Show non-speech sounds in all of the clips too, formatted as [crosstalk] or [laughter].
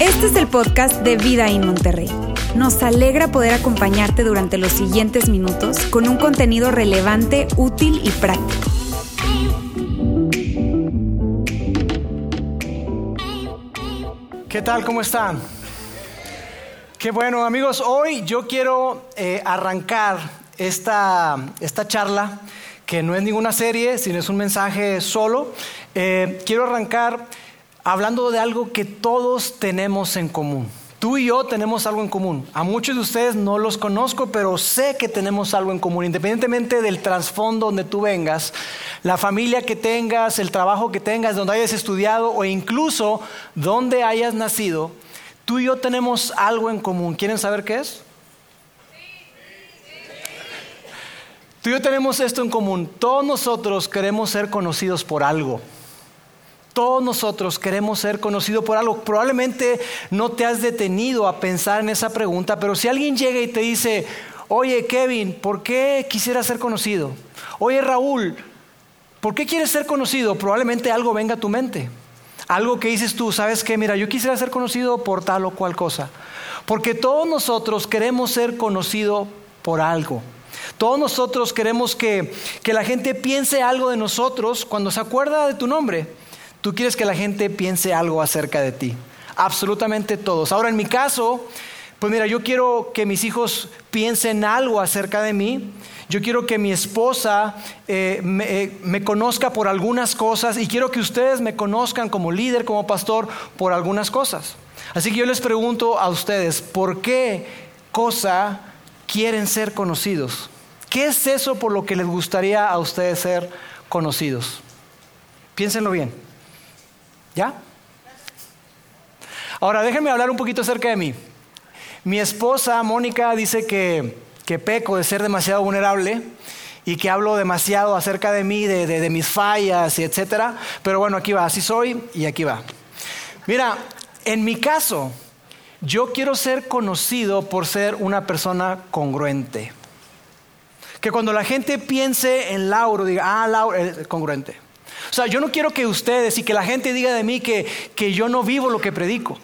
Este es el podcast de Vida en Monterrey. Nos alegra poder acompañarte durante los siguientes minutos con un contenido relevante, útil y práctico. ¿Qué tal? ¿Cómo están? Qué bueno, amigos. Hoy yo quiero eh, arrancar esta, esta charla, que no es ninguna serie, sino es un mensaje solo. Eh, quiero arrancar hablando de algo que todos tenemos en común. Tú y yo tenemos algo en común. A muchos de ustedes no los conozco, pero sé que tenemos algo en común. Independientemente del trasfondo donde tú vengas, la familia que tengas, el trabajo que tengas, donde hayas estudiado o incluso donde hayas nacido, tú y yo tenemos algo en común. ¿Quieren saber qué es? Tú y yo tenemos esto en común. Todos nosotros queremos ser conocidos por algo. Todos nosotros queremos ser conocidos por algo. Probablemente no te has detenido a pensar en esa pregunta, pero si alguien llega y te dice, oye Kevin, ¿por qué quisieras ser conocido? Oye Raúl, ¿por qué quieres ser conocido? Probablemente algo venga a tu mente. Algo que dices tú, ¿sabes qué? Mira, yo quisiera ser conocido por tal o cual cosa. Porque todos nosotros queremos ser conocidos por algo. Todos nosotros queremos que, que la gente piense algo de nosotros cuando se acuerda de tu nombre. Tú quieres que la gente piense algo acerca de ti. Absolutamente todos. Ahora, en mi caso, pues mira, yo quiero que mis hijos piensen algo acerca de mí. Yo quiero que mi esposa eh, me, eh, me, conozca por algunas cosas y quiero que ustedes me conozcan como líder, como pastor, por algunas cosas. Así que yo les pregunto a ustedes, ¿por qué cosa quieren ser conocidos? ¿Qué es eso por lo que les gustaría a ustedes ser conocidos? Piénsenlo bien. ¿Ya? Ahora, déjenme hablar un poquito acerca de mí. Mi esposa, Mónica, dice que, que peco de ser demasiado vulnerable y que hablo demasiado acerca de mí, de, de, mis fallas y etcétera. Pero bueno, aquí va, así soy y aquí va. Mira, en mi caso, yo quiero ser conocido por ser una persona congruente. Que cuando la gente piense en Lauro, diga, ah, Lauro, es congruente. O sea, yo no quiero que ustedes y que la gente diga de mí que, que yo no vivo lo que predico.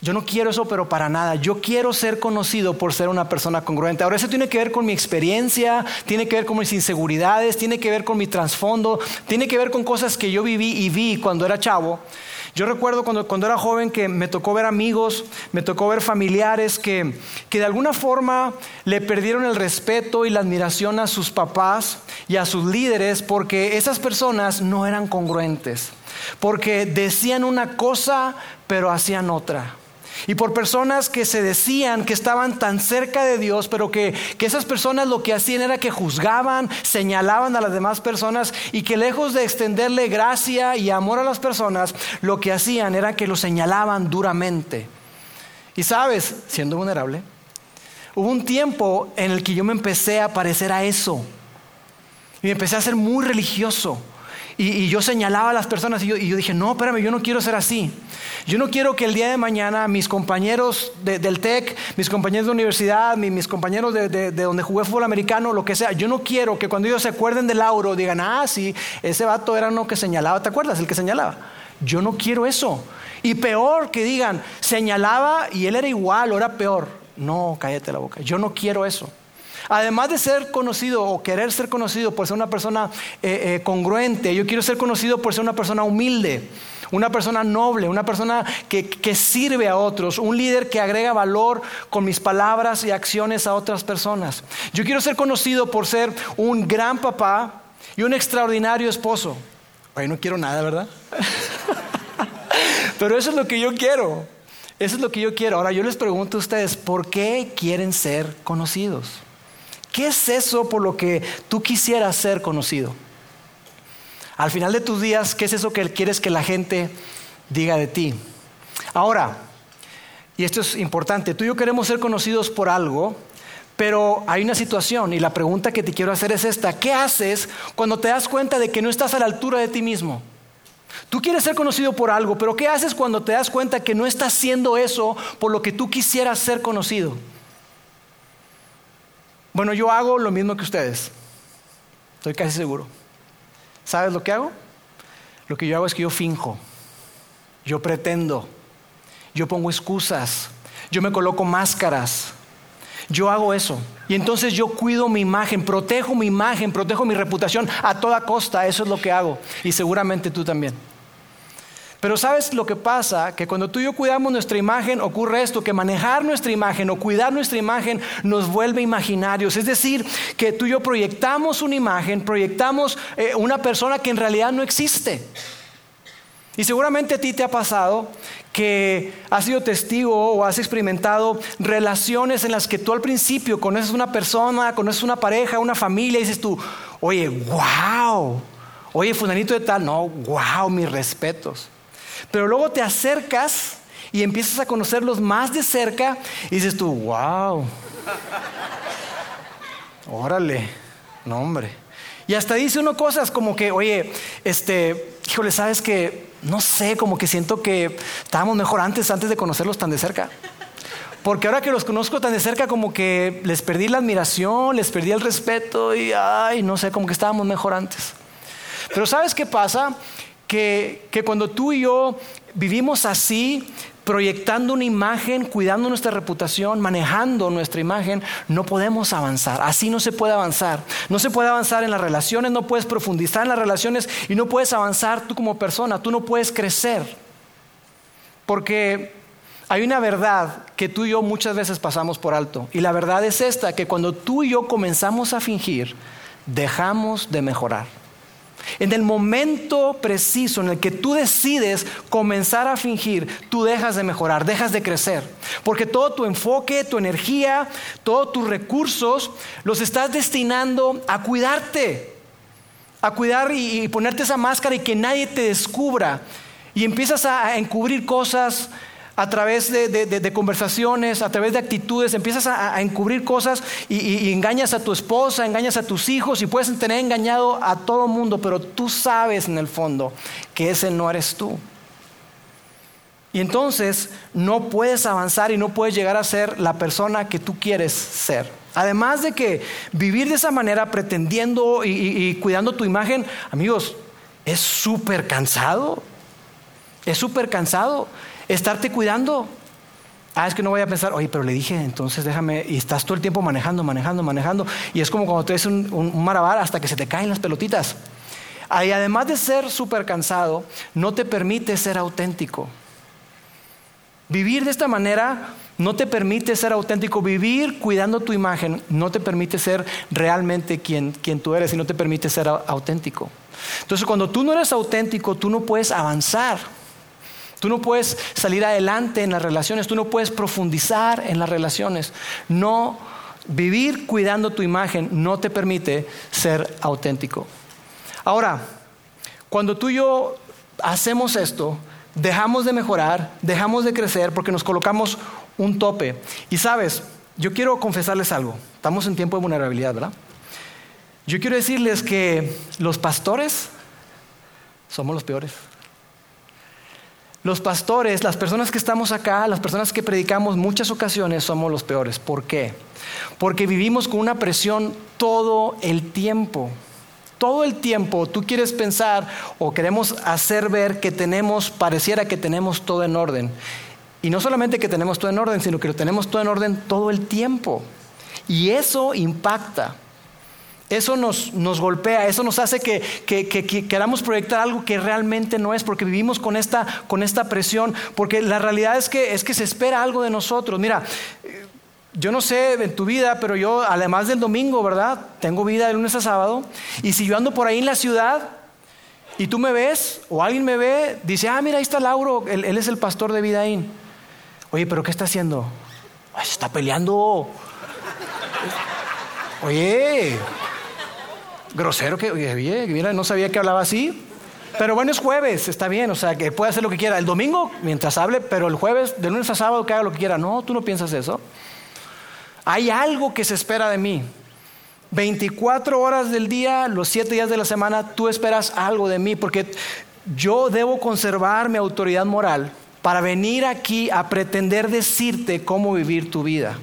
Yo no quiero eso, pero para nada. Yo quiero ser conocido por ser una persona congruente. Ahora, eso tiene que ver con mi experiencia, tiene que ver con mis inseguridades, tiene que ver con mi trasfondo, tiene que ver con cosas que yo viví y vi cuando era chavo. Yo recuerdo cuando, cuando era joven que me tocó ver amigos, me tocó ver familiares que, que de alguna forma le perdieron el respeto y la admiración a sus papás y a sus líderes porque esas personas no eran congruentes, porque decían una cosa pero hacían otra. Y por personas que se decían que estaban tan cerca de Dios, pero que, que, esas personas lo que hacían era que juzgaban, señalaban a las demás personas y que lejos de extenderle gracia y amor a las personas, lo que hacían era que lo señalaban duramente. Y sabes, siendo vulnerable, hubo un tiempo en el que yo me empecé a parecer a eso. Y me empecé a ser muy religioso. Y, yo señalaba a las personas y yo, dije, no, espérame, yo no quiero ser así. Yo no quiero que el día de mañana mis compañeros del TEC, mis compañeros de universidad, mis, compañeros de, donde jugué fútbol americano, lo que sea, yo no quiero que cuando ellos se acuerden de Lauro digan, ah, sí, ese vato era uno que señalaba, ¿te acuerdas? El que señalaba. Yo no quiero eso. Y peor que digan, señalaba y él era igual o era peor. No, cállate la boca. Yo no quiero eso. Además de ser conocido o querer ser conocido por ser una persona eh, eh, congruente, yo quiero ser conocido por ser una persona humilde, una persona noble, una persona que, que sirve a otros, un líder que agrega valor con mis palabras y acciones a otras personas. Yo quiero ser conocido por ser un gran papá y un extraordinario esposo. Ay, no quiero nada, ¿verdad? [laughs] Pero eso es lo que yo quiero. Eso es lo que yo quiero. Ahora yo les pregunto a ustedes, ¿por qué quieren ser conocidos? ¿Qué es eso por lo que tú quisieras ser conocido? Al final de tus días, ¿qué es eso que quieres que la gente diga de ti? Ahora, y esto es importante, tú y yo queremos ser conocidos por algo, pero hay una situación y la pregunta que te quiero hacer es esta. ¿Qué haces cuando te das cuenta de que no estás a la altura de ti mismo? Tú quieres ser conocido por algo, pero ¿qué haces cuando te das cuenta que no estás haciendo eso por lo que tú quisieras ser conocido? Bueno, yo hago lo mismo que ustedes. Estoy casi seguro. ¿Sabes lo que hago? Lo que yo hago es que yo finjo, yo pretendo, yo pongo excusas, yo me coloco máscaras, yo hago eso. Y entonces yo cuido mi imagen, protejo mi imagen, protejo mi reputación a toda costa. Eso es lo que hago. Y seguramente tú también. Pero sabes lo que pasa, que cuando tú y yo cuidamos nuestra imagen, ocurre esto, que manejar nuestra imagen o cuidar nuestra imagen nos vuelve imaginarios. Es decir, que tú y yo proyectamos una imagen, proyectamos eh, una persona que en realidad no existe. Y seguramente a ti te ha pasado que has sido testigo o has experimentado relaciones en las que tú al principio conoces una persona, conoces una pareja, una familia y dices tú, oye, wow, oye, fulanito de tal, no, wow, mis respetos. Pero luego te acercas y empiezas a conocerlos más de cerca y dices tú, wow. Órale, no hombre. Y hasta dice uno cosas como que, oye, este, híjole, sabes que, no sé, como que siento que estábamos mejor antes, antes de conocerlos tan de cerca. Porque ahora que los conozco tan de cerca, como que les perdí la admiración, les perdí el respeto y, ay, no sé, como que estábamos mejor antes. Pero ¿sabes qué pasa? Que, cuando tú y yo vivimos así, proyectando una imagen, cuidando nuestra reputación, manejando nuestra imagen, no podemos avanzar. Así no se puede avanzar. No se puede avanzar en las relaciones, no puedes profundizar en las relaciones y no puedes avanzar tú como persona, tú no puedes crecer. Porque hay una verdad que tú y yo muchas veces pasamos por alto. Y la verdad es esta, que cuando tú y yo comenzamos a fingir, dejamos de mejorar. En el momento preciso en el que tú decides comenzar a fingir, tú dejas de mejorar, dejas de crecer. Porque todo tu enfoque, tu energía, todos tus recursos los estás destinando a cuidarte, a cuidar y, ponerte esa máscara y que nadie te descubra. Y empiezas a encubrir cosas a través de, conversaciones, a través de actitudes, empiezas a, encubrir cosas y, engañas a tu esposa, engañas a tus hijos y puedes tener engañado a todo el mundo, pero tú sabes en el fondo que ese no eres tú. Y entonces no puedes avanzar y no puedes llegar a ser la persona que tú quieres ser. Además de que vivir de esa manera pretendiendo y cuidando tu imagen, amigos, es súper cansado. Es súper cansado estarte cuidando. Ah, es que no voy a pensar, oye, pero le dije, entonces déjame, y estás todo el tiempo manejando, manejando, manejando, y es como cuando te un, un, marabar hasta que se te caen las pelotitas. Y además de ser súper cansado, no te permite ser auténtico. Vivir de esta manera no te permite ser auténtico. Vivir cuidando tu imagen no te permite ser realmente quien, quien tú eres y no te permite ser auténtico. Entonces, cuando tú no eres auténtico, tú no puedes avanzar. Tú no puedes salir adelante en las relaciones, tú no puedes profundizar en las relaciones. No vivir cuidando tu imagen no te permite ser auténtico. Ahora, cuando tú y yo hacemos esto, dejamos de mejorar, dejamos de crecer porque nos colocamos un tope. Y sabes, yo quiero confesarles algo. Estamos en tiempo de vulnerabilidad, ¿verdad? Yo quiero decirles que los pastores somos los peores. Los pastores, las personas que estamos acá, las personas que predicamos muchas ocasiones somos los peores. ¿Por qué? Porque vivimos con una presión todo el tiempo. Todo el tiempo tú quieres pensar o queremos hacer ver que tenemos, pareciera que tenemos todo en orden. Y no solamente que tenemos todo en orden, sino que lo tenemos todo en orden todo el tiempo. Y eso impacta. Eso nos, golpea, eso nos hace que, queramos proyectar algo que realmente no es, porque vivimos con esta, con esta presión, porque la realidad es que, es que se espera algo de nosotros. Mira, yo no sé en tu vida, pero yo, además del domingo, ¿verdad? Tengo vida de lunes a sábado, y si yo ando por ahí en la ciudad y tú me ves, o alguien me ve, dice, ah, mira, ahí está Lauro, él, es el pastor de Vidaín. Oye, pero ¿qué está haciendo? se está peleando. Oye, grosero que, mira, no sabía que hablaba así. Pero bueno, es jueves, está bien, o sea, que puede hacer lo que quiera. El domingo, mientras hable, pero el jueves, de lunes a sábado, que haga lo que quiera. No, tú no piensas eso. Hay algo que se espera de mí. 24 horas del día, los 7 días de la semana, tú esperas algo de mí, porque yo debo conservar mi autoridad moral para venir aquí a pretender decirte cómo vivir tu vida.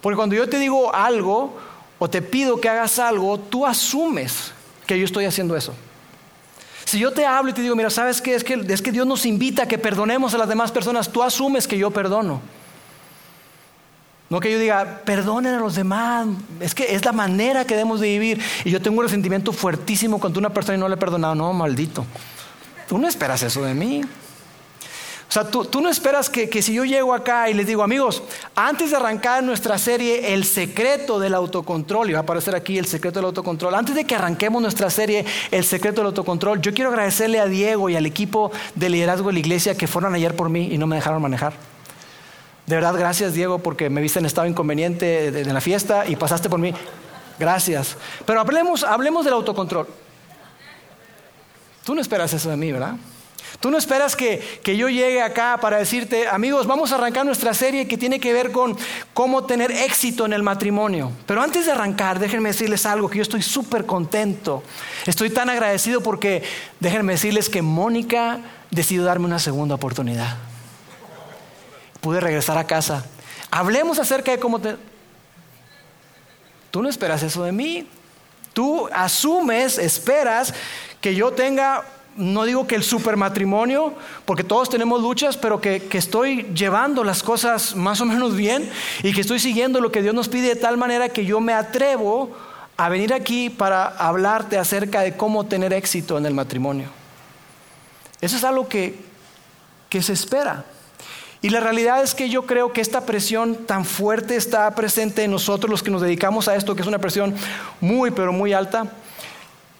Porque cuando yo te digo algo, o te pido que hagas algo, tú asumes que yo estoy haciendo eso. Si yo te hablo y te digo, mira, ¿sabes qué? Es que, es que Dios nos invita a que perdonemos a las demás personas, tú asumes que yo perdono. No que yo diga, perdonen a los demás, es que es la manera que debemos de vivir. Y yo tengo un resentimiento fuertísimo contra una persona y no le he perdonado. No, maldito. Tú no esperas eso de mí. O sea, tú, no esperas que, si yo llego acá y les digo, amigos, antes de arrancar nuestra serie El secreto del autocontrol, y va a aparecer aquí el secreto del autocontrol, antes de que arranquemos nuestra serie El secreto del autocontrol, yo quiero agradecerle a Diego y al equipo de liderazgo de la iglesia que fueron ayer por mí y no me dejaron manejar. De verdad, gracias Diego, porque me viste en estado inconveniente de, la fiesta y pasaste por mí. Gracias. Pero hablemos, hablemos del autocontrol. Tú no esperas eso de mí, ¿verdad? Tú no esperas que, yo llegue acá para decirte, amigos, vamos a arrancar nuestra serie que tiene que ver con cómo tener éxito en el matrimonio. Pero antes de arrancar, déjenme decirles algo, que yo estoy súper contento. Estoy tan agradecido porque déjenme decirles que Mónica decidió darme una segunda oportunidad. Pude regresar a casa. Hablemos acerca de cómo te... Tú no esperas eso de mí. Tú asumes, esperas que yo tenga no digo que el supermatrimonio, porque todos tenemos luchas, pero que, estoy llevando las cosas más o menos bien y que estoy siguiendo lo que Dios nos pide de tal manera que yo me atrevo a venir aquí para hablarte acerca de cómo tener éxito en el matrimonio. Eso es algo que, que se espera. Y la realidad es que yo creo que esta presión tan fuerte está presente en nosotros los que nos dedicamos a esto, que es una presión muy, pero muy alta.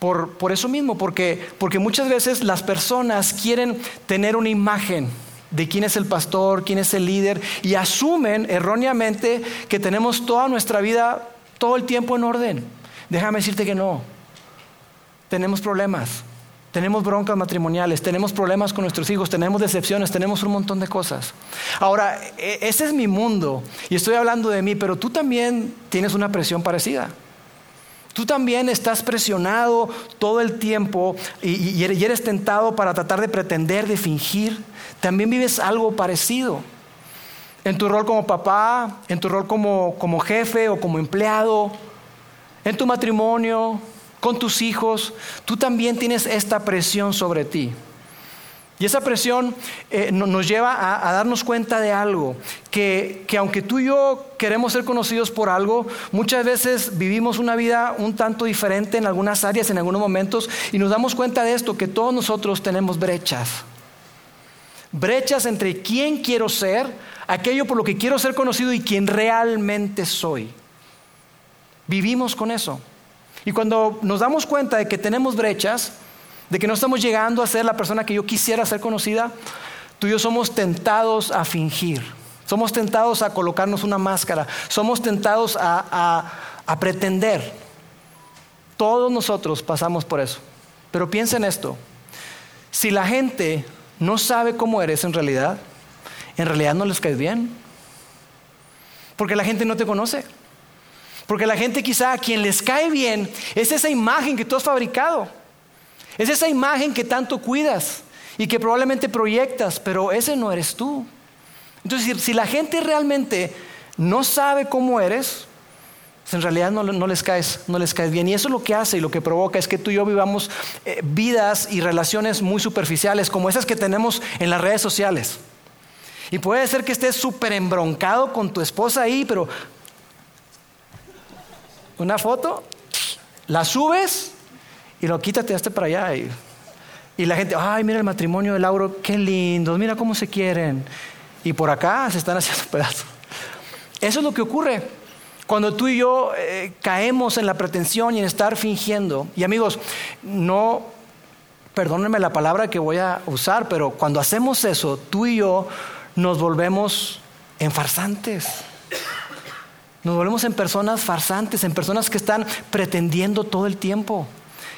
Por, eso mismo, porque, porque muchas veces las personas quieren tener una imagen de quién es el pastor, quién es el líder, y asumen erróneamente que tenemos toda nuestra vida todo el tiempo en orden. Déjame decirte que no. Tenemos problemas, tenemos broncas matrimoniales, tenemos problemas con nuestros hijos, tenemos decepciones, tenemos un montón de cosas. Ahora, e, ese es mi mundo y estoy hablando de mí, pero tú también tienes una presión parecida. Tú también estás presionado todo el tiempo y, eres tentado para tratar de pretender, de fingir. También vives algo parecido. En tu rol como papá, en tu rol como, como jefe o como empleado, en tu matrimonio, con tus hijos, tú también tienes esta presión sobre ti. Y esa presión eh, nos lleva a, darnos cuenta de algo, que, aunque tú y yo queremos ser conocidos por algo, muchas veces vivimos una vida un tanto diferente en algunas áreas, en algunos momentos, y nos damos cuenta de esto, que todos nosotros tenemos brechas. Brechas entre quién quiero ser, aquello por lo que quiero ser conocido y quién realmente soy. Vivimos con eso. Y cuando nos damos cuenta de que tenemos brechas, de que no estamos llegando a ser la persona que yo quisiera ser conocida, tú y yo somos tentados a fingir, somos tentados a colocarnos una máscara, somos tentados a, a pretender. Todos nosotros pasamos por eso. Pero piensa en esto, si la gente no sabe cómo eres en realidad, en realidad no les caes bien. Porque la gente no te conoce. Porque la gente quizá a quien les cae bien es esa imagen que tú has fabricado. Es esa imagen que tanto cuidas y que probablemente proyectas, pero ese no eres tú. Entonces, si la gente realmente no sabe cómo eres, pues en realidad no, les caes, no les caes bien. Y eso es lo que hace y lo que provoca es que tú y yo vivamos eh, vidas y relaciones muy superficiales, como esas que tenemos en las redes sociales. Y puede ser que estés súper embroncado con tu esposa ahí, pero una foto, la subes y lo quítate hasta para allá. Y, y la gente, ay, mira el matrimonio de Lauro, qué lindo, mira cómo se quieren. Y por acá se están [laughs] haciendo pedazos. Eso es lo que ocurre cuando tú y yo eh, caemos en la pretensión y en estar fingiendo. Y amigos, no, perdónenme la palabra que voy a usar, pero cuando hacemos eso, tú y yo nos volvemos en farsantes. Nos volvemos en personas farsantes, en personas que están pretendiendo todo el tiempo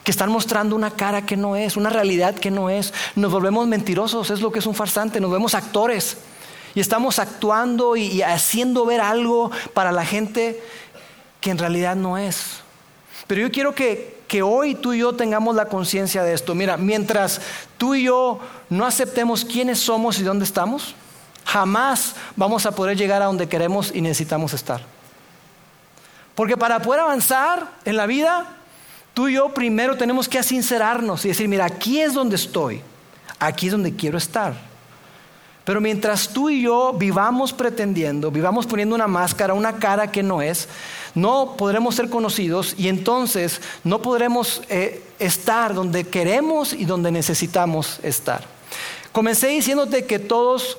que están mostrando una cara que no es, una realidad que no es. Nos volvemos mentirosos, es lo que es un farsante, nos vemos actores y estamos actuando y, haciendo ver algo para la gente que en realidad no es. Pero yo quiero que, que hoy tú y yo tengamos la conciencia de esto. Mira, mientras tú y yo no aceptemos quiénes somos y dónde estamos, jamás vamos a poder llegar a donde queremos y necesitamos estar. Porque para poder avanzar en la vida, Tú y yo primero tenemos que sincerarnos y decir, mira, aquí es donde estoy, aquí es donde quiero estar. Pero mientras tú y yo vivamos pretendiendo, vivamos poniendo una máscara, una cara que no es, no podremos ser conocidos y entonces no podremos eh, estar donde queremos y donde necesitamos estar. Comencé diciéndote que todos,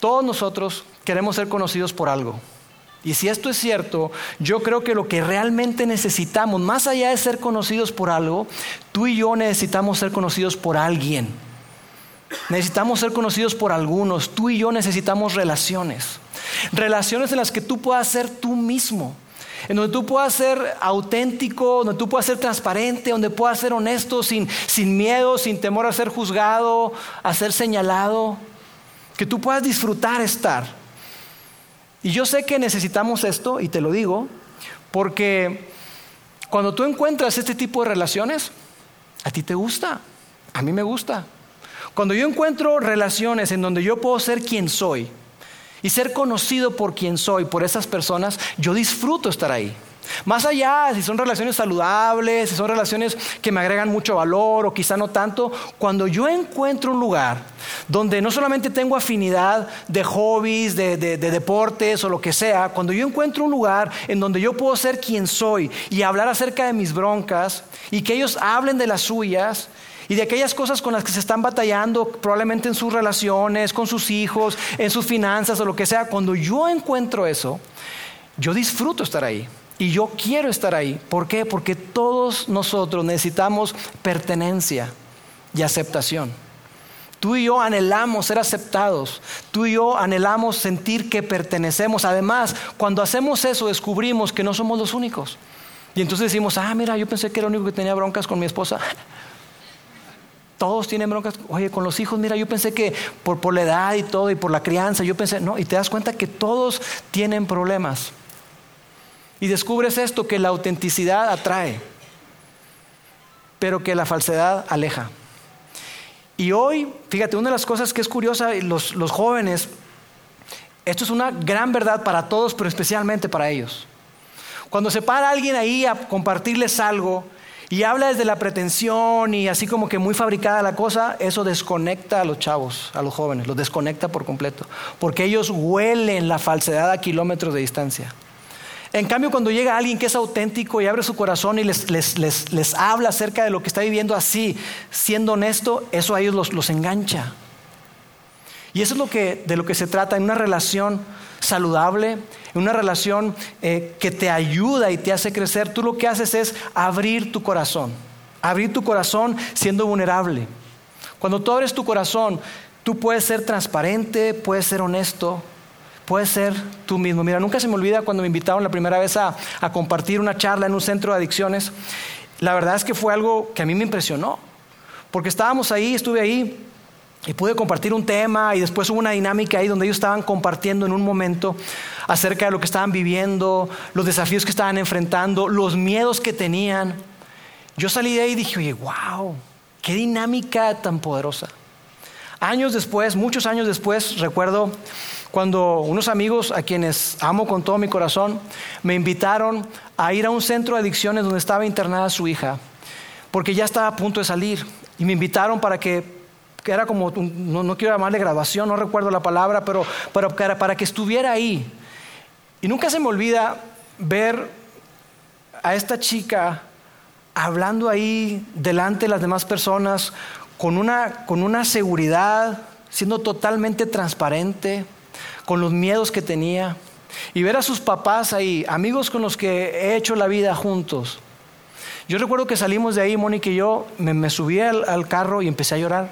todos nosotros queremos ser conocidos por algo. Y si esto es cierto, yo creo que lo que realmente necesitamos, más allá de ser conocidos por algo, tú y yo necesitamos ser conocidos por alguien. Necesitamos ser conocidos por algunos. Tú y yo necesitamos relaciones. Relaciones en las que tú puedas ser tú mismo. En donde tú puedas ser auténtico, donde tú puedas ser transparente, donde puedas ser honesto, sin, sin miedo, sin temor a ser juzgado, a ser señalado. Que tú puedas disfrutar estar. Y yo sé que necesitamos esto, y te lo digo, porque cuando tú encuentras este tipo de relaciones, a ti te gusta, a mí me gusta. Cuando yo encuentro relaciones en donde yo puedo ser quien soy y ser conocido por quien soy, por esas personas, yo disfruto estar ahí. Más allá, si son relaciones saludables, si son relaciones que me agregan mucho valor o quizá no tanto, cuando yo encuentro un lugar donde no solamente tengo afinidad de hobbies, de, de, deportes o lo que sea, cuando yo encuentro un lugar en donde yo puedo ser quien soy y hablar acerca de mis broncas y que ellos hablen de las suyas, y de aquellas cosas con las que se están batallando, probablemente en sus relaciones, con sus hijos, en sus finanzas o lo que sea, cuando yo encuentro eso, yo disfruto estar ahí. Y yo quiero estar ahí. ¿Por qué? Porque todos nosotros necesitamos pertenencia y aceptación. Tú y yo anhelamos ser aceptados. Tú y yo anhelamos sentir que pertenecemos. Además, cuando hacemos eso, descubrimos que no somos los únicos. Y entonces decimos, ah, mira, yo pensé que era el único que tenía broncas con mi esposa. [laughs] Todos tienen broncas. Oye, con los hijos, mira, yo pensé que por, por la edad y todo y por la crianza, yo pensé, no, y te das cuenta que todos tienen problemas. Y descubres esto, que la autenticidad atrae, pero que la falsedad aleja. Y hoy, fíjate, una de las cosas que es curiosa, los, los jóvenes, esto es una gran verdad para todos, pero especialmente para ellos. Cuando se para alguien ahí a compartirles algo y habla desde la pretensión y así como que muy fabricada la cosa, eso desconecta a los chavos, a los jóvenes, los desconecta por completo, porque ellos huelen la falsedad a kilómetros de distancia. En cambio, cuando llega alguien que es auténtico y abre su corazón y les, habla acerca de lo que está viviendo así, siendo honesto, eso a ellos los, engancha. Y eso es lo que, de lo que se trata en una relación saludable, en una relación eh, que te ayuda y te hace crecer. Tú lo que haces es abrir tu corazón, abrir tu corazón siendo vulnerable. Cuando tú abres tu corazón, tú puedes ser transparente, puedes ser honesto, Puedes ser tú mismo. Mira, nunca se me olvida cuando me invitaron la primera vez a, compartir una charla en un centro de adicciones. La verdad es que fue algo que a mí me impresionó. Porque estábamos ahí, estuve ahí y pude compartir un tema y después hubo una dinámica ahí donde ellos estaban compartiendo en un momento acerca de lo que estaban viviendo, los desafíos que estaban enfrentando, los miedos que tenían. Yo salí de ahí y dije, oye, wow, qué dinámica tan poderosa. Años después, muchos años después, recuerdo cuando unos amigos a quienes amo con todo mi corazón me invitaron a ir a un centro de adicciones donde estaba internada su hija, porque ya estaba a punto de salir. Y me invitaron para que, que era como, no, quiero llamarle graduación, no recuerdo la palabra, pero para, para que estuviera ahí. Y nunca se me olvida ver a esta chica hablando ahí delante de las demás personas con una, con una seguridad, siendo totalmente transparente con los miedos que tenía y ver a sus papás ahí, amigos con los que he hecho la vida juntos. Yo recuerdo que salimos de ahí, Mónica y yo, me, subí al, carro y empecé a llorar.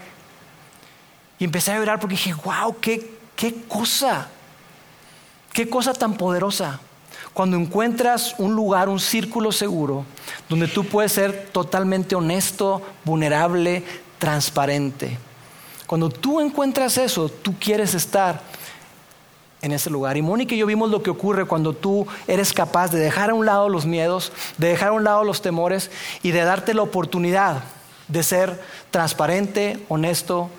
Y empecé a llorar porque dije, wow, qué, qué cosa, qué cosa tan poderosa. Cuando encuentras un lugar, un círculo seguro, donde tú puedes ser totalmente honesto, vulnerable, transparente. Cuando tú encuentras eso, tú quieres estar en ese lugar. Y Mónica y yo vimos lo que ocurre cuando tú eres capaz de dejar a un lado los miedos, de dejar a un lado los temores y de darte la oportunidad de ser transparente, honesto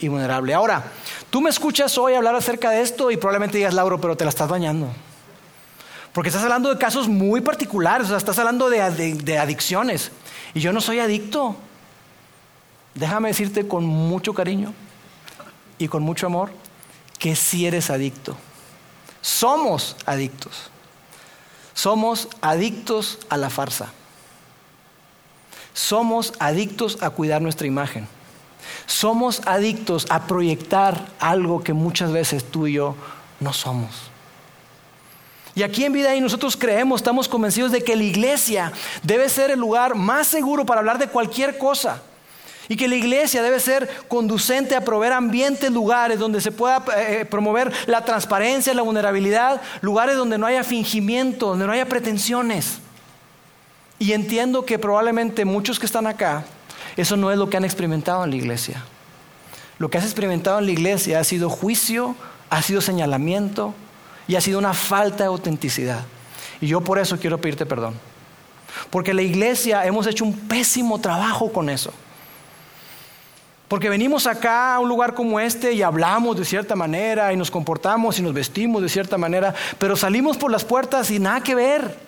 y vulnerable. Ahora, tú me escuchas hoy hablar acerca de esto y probablemente digas, Lauro, pero te la estás bañando. Porque estás hablando de casos muy particulares, o sea, estás hablando de, de adicciones. Y yo no soy adicto. Déjame decirte con mucho cariño y con mucho amor que si eres adicto. Somos adictos. Somos adictos a la farsa. Somos adictos a cuidar nuestra imagen. Somos adictos a proyectar algo que muchas veces tú y yo no somos. Y aquí en Vida y nosotros creemos, estamos convencidos de que la iglesia debe ser el lugar más seguro para hablar de cualquier cosa. Y que la iglesia debe ser conducente a proveer ambientes, lugares donde se pueda eh, eh, promover la transparencia, la vulnerabilidad, lugares donde no haya fingimiento, donde no haya pretensiones. Y entiendo que probablemente muchos que están acá, eso no es lo que han experimentado en la iglesia. Lo que has experimentado en la iglesia ha sido juicio, ha sido señalamiento y ha sido una falta de autenticidad. Y yo por eso quiero pedirte perdón. Porque la iglesia hemos hecho un pésimo trabajo con eso. Porque venimos acá a un lugar como este y hablamos de cierta manera y nos comportamos y nos vestimos de cierta manera, pero salimos por las puertas y nada que ver.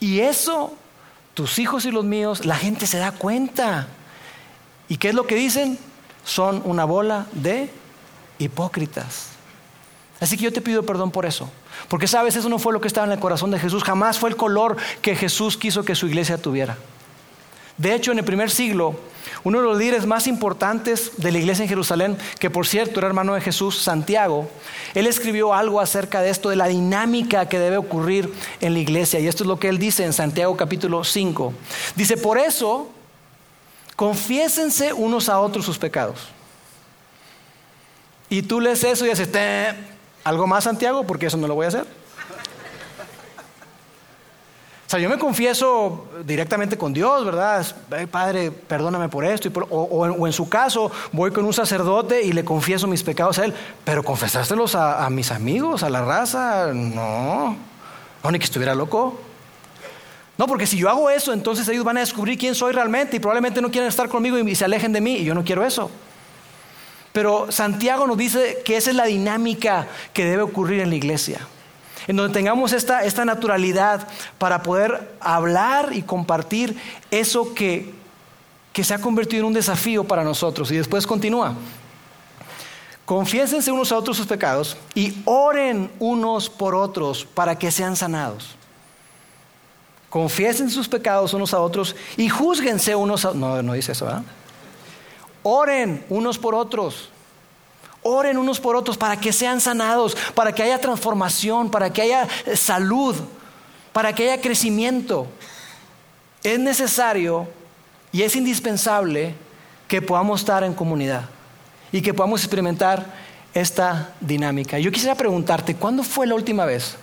Y eso, tus hijos y los míos, la gente se da cuenta. ¿Y qué es lo que dicen? Son una bola de hipócritas. Así que yo te pido perdón por eso. Porque sabes, eso no fue lo que estaba en el corazón de Jesús. Jamás fue el color que Jesús quiso que su iglesia tuviera. De hecho, en el primer siglo, uno de los líderes más importantes de la iglesia en Jerusalén, que por cierto era hermano de Jesús, Santiago, él escribió algo acerca de esto, de la dinámica que debe ocurrir en la iglesia. Y esto es lo que él dice en Santiago capítulo 5. Dice, por eso, confiésense unos a otros sus pecados. Y tú lees eso y dices, ¿algo más Santiago? Porque eso no lo voy a hacer. O sea, yo me confieso directamente con Dios, ¿verdad? padre, perdóname por esto. o, en, su caso, voy con un sacerdote y le confieso mis pecados a él. Pero confesárselos a, a mis amigos, a la raza, no. No, ni que estuviera loco. No, porque si yo hago eso, entonces ellos van a descubrir quién soy realmente y probablemente no quieran estar conmigo y se alejen de mí. Y yo no quiero eso. Pero Santiago nos dice que esa es la dinámica que debe ocurrir en la iglesia en donde tengamos esta, esta naturalidad para poder hablar y compartir eso que, que se ha convertido en un desafío para nosotros. Y después continúa. Confiésense unos a otros sus pecados y oren unos por otros para que sean sanados. Confiesen sus pecados unos a otros y juzguense unos a No, no dice eso, ¿verdad? Oren unos por otros Oren unos por otros para que sean sanados, para que haya transformación, para que haya eh, salud, para que haya crecimiento. Es necesario y es indispensable que podamos estar en comunidad y que podamos experimentar esta dinámica. Yo quisiera preguntarte, ¿cuándo fue la última vez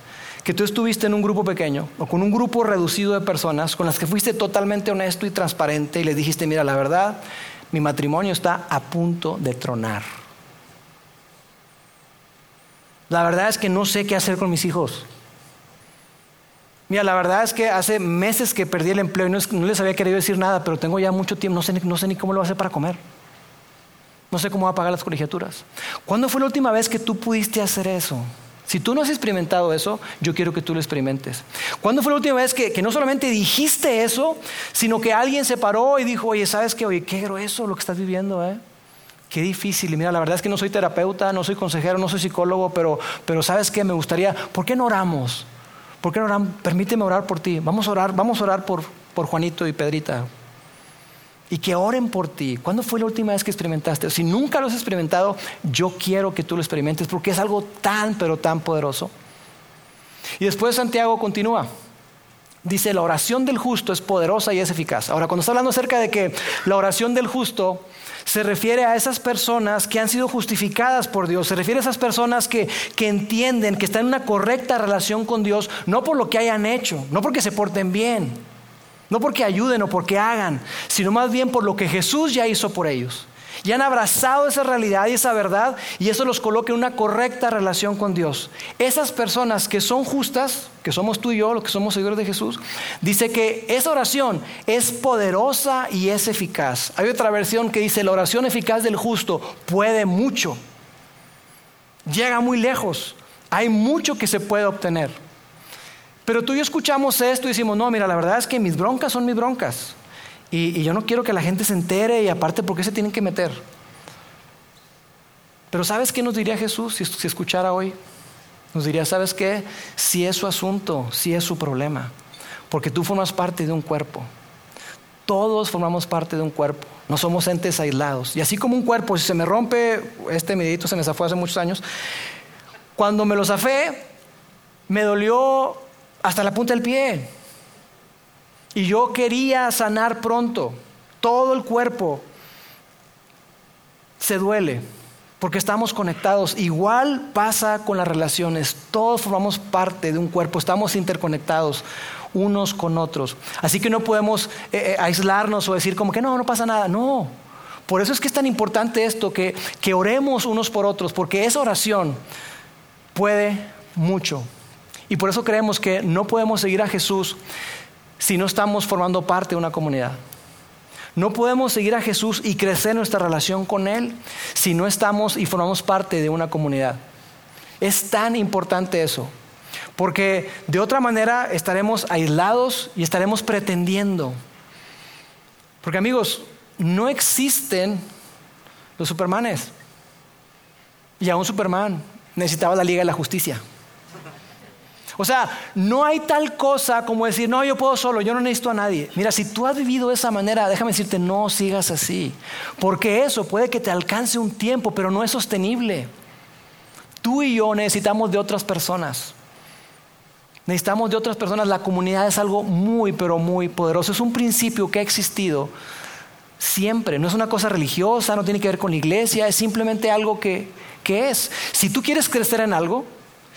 que tú estuviste en un grupo pequeño o con un grupo reducido de personas con las que fuiste totalmente honesto y transparente y les dijiste, mira, la verdad, mi matrimonio está a punto de tronar? La verdad es que no sé qué hacer con mis hijos. Mira, la verdad es que hace meses que perdí el empleo y no, les había querido decir nada, pero tengo ya mucho tiempo, no sé, no sé ni cómo lo voy a hacer para comer. No sé cómo voy a pagar las colegiaturas. ¿Cuándo fue la última vez que tú pudiste hacer eso? Si tú no has experimentado eso, yo quiero que tú lo experimentes. ¿Cuándo fue la última vez que, que, no solamente dijiste eso, sino que alguien se paró y dijo, oye, ¿sabes qué? Oye, qué grueso lo que estás viviendo, ¿eh? Qué difícil. Mira, la verdad es que no soy terapeuta, no soy consejero, no soy psicólogo, pero, pero ¿sabes qué? Me gustaría, ¿por qué no oramos? ¿Por qué no oramos? Permíteme orar por ti. Vamos a orar, vamos a orar por, por Juanito y Pedrita. Y que oren por ti. ¿Cuándo fue la última vez que experimentaste? Si nunca lo has experimentado, yo quiero que tú lo experimentes porque es algo tan, pero tan poderoso. Y después Santiago continúa. Dice, la oración del justo es poderosa y es eficaz. Ahora, cuando está hablando acerca de que la oración del justo se refiere a esas personas que han sido justificadas por Dios, se refiere a esas personas que, que entienden que están en una correcta relación con Dios, no por lo que hayan hecho, no porque se porten bien, no porque ayuden o porque hagan, sino más bien por lo que Jesús ya hizo por ellos y han abrazado esa realidad y esa verdad y eso los coloca en una correcta relación con Dios. Esas personas que son justas, que somos tú y yo, los que somos seguidores de Jesús, dice que esa oración es poderosa y es eficaz. Hay otra versión que dice, la oración eficaz del justo puede mucho, llega muy lejos, hay mucho que se puede obtener. Pero tú y yo escuchamos esto y decimos, no, mira, la verdad es que mis broncas son mis broncas. Y, yo no quiero que la gente se entere y aparte, ¿por qué se tienen que meter? Pero ¿sabes qué nos diría Jesús si, escuchara hoy? Nos diría, ¿sabes qué? Si es su asunto, si es su problema. Porque tú formas parte de un cuerpo. Todos formamos parte de un cuerpo. No somos entes aislados. Y así como un cuerpo, si se me rompe, este medito se me zafó hace muchos años, cuando me lo zafé, me dolió hasta la punta del pie. Y yo quería sanar pronto. Todo el cuerpo se duele porque estamos conectados. Igual pasa con las relaciones. Todos formamos parte de un cuerpo, estamos interconectados unos con otros. Así que no podemos eh, eh, aislarnos o decir como que no, no pasa nada. No. Por eso es que es tan importante esto, que, que oremos unos por otros, porque esa oración puede mucho. Y por eso creemos que no podemos seguir a Jesús si no estamos formando parte de una comunidad. No podemos seguir a Jesús y crecer nuestra relación con Él si no estamos y formamos parte de una comunidad. Es tan importante eso, porque de otra manera estaremos aislados y estaremos pretendiendo. Porque amigos, no existen los supermanes. Y a un superman necesitaba la Liga de la Justicia. O sea, no hay tal cosa como decir, no, yo puedo solo, yo no necesito a nadie. Mira, si tú has vivido de esa manera, déjame decirte, no sigas así. Porque eso puede que te alcance un tiempo, pero no es sostenible. Tú y yo necesitamos de otras personas. Necesitamos de otras personas. La comunidad es algo muy, pero muy poderoso. Es un principio que ha existido siempre. No es una cosa religiosa, no tiene que ver con la iglesia, es simplemente algo que, que es. Si tú quieres crecer en algo,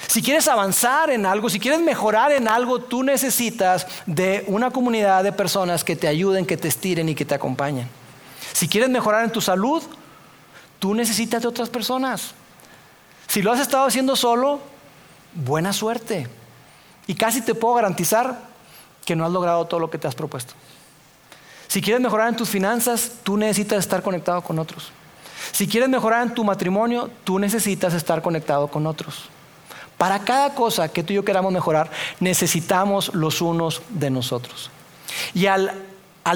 si quieres avanzar en algo, si quieres mejorar en algo, tú necesitas de una comunidad de personas que te ayuden, que te estiren y que te acompañen. Si quieres mejorar en tu salud, tú necesitas de otras personas. Si lo has estado haciendo solo, buena suerte. Y casi te puedo garantizar que no has logrado todo lo que te has propuesto. Si quieres mejorar en tus finanzas, tú necesitas estar conectado con otros. Si quieres mejorar en tu matrimonio, tú necesitas estar conectado con otros. Para cada cosa que tú y yo queramos mejorar, necesitamos los unos de nosotros. Y al,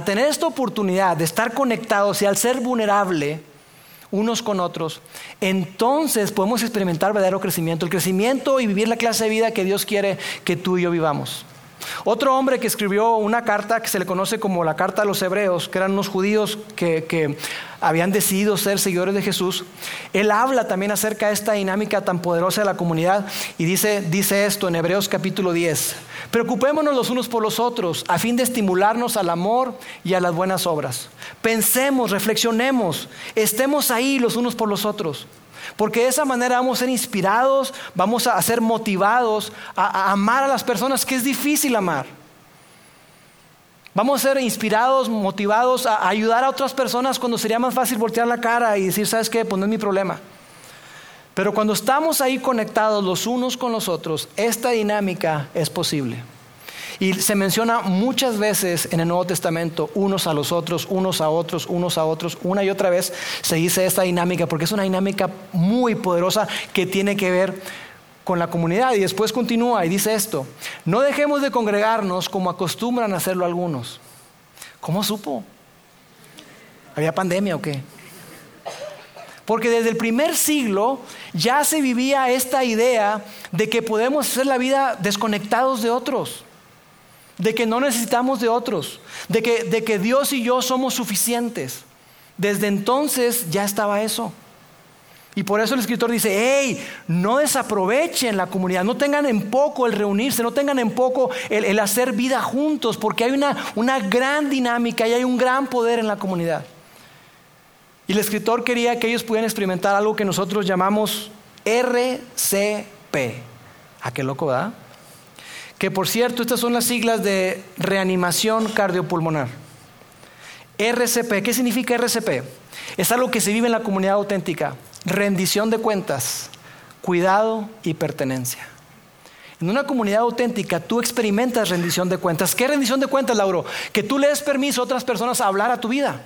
tener esta oportunidad de estar conectados y al ser vulnerable unos con otros, entonces podemos experimentar verdadero crecimiento, el crecimiento y vivir la clase de vida que Dios quiere que tú y yo vivamos. Otro hombre que escribió una carta que se le conoce como la carta a los hebreos, que eran unos judíos que, habían decidido ser seguidores de Jesús, él habla también acerca de esta dinámica tan poderosa de la comunidad y dice, dice esto en Hebreos capítulo 10. Preocupémonos los unos por los otros a fin de estimularnos al amor y a las buenas obras. Pensemos, reflexionemos, estemos ahí los unos por los otros. Porque de esa manera vamos a ser inspirados, vamos a ser motivados a, amar a las personas que es difícil amar. Vamos a ser inspirados, motivados a, ayudar a otras personas cuando sería más fácil voltear la cara y decir, ¿sabes qué? Pues no es mi problema. Pero cuando estamos ahí conectados los unos con los otros, esta dinámica es posible. Y se menciona muchas veces en el Nuevo Testamento, unos a los otros, unos a otros, unos a otros. Una y otra vez se dice esta dinámica, porque es una dinámica muy poderosa que tiene que ver con la comunidad. Y después continúa y dice esto, no dejemos de congregarnos como acostumbran a hacerlo algunos. ¿Cómo supo? ¿Había pandemia o qué? Porque desde el primer siglo ya se vivía esta idea de que podemos hacer la vida desconectados de otros de que no necesitamos de otros, de que, de que Dios y yo somos suficientes. Desde entonces ya estaba eso. Y por eso el escritor dice, hey, no desaprovechen la comunidad, no tengan en poco el reunirse, no tengan en poco el, hacer vida juntos, porque hay una, una gran dinámica y hay un gran poder en la comunidad. Y el escritor quería que ellos pudieran experimentar algo que nosotros llamamos RCP. ¿A ah, qué loco, verdad? Que por cierto, estas son las siglas de reanimación cardiopulmonar. RCP, ¿qué significa RCP? Es algo que se vive en la comunidad auténtica. Rendición de cuentas, cuidado y pertenencia. En una comunidad auténtica tú experimentas rendición de cuentas. ¿Qué rendición de cuentas, Lauro? Que tú le des permiso a otras personas a hablar a tu vida.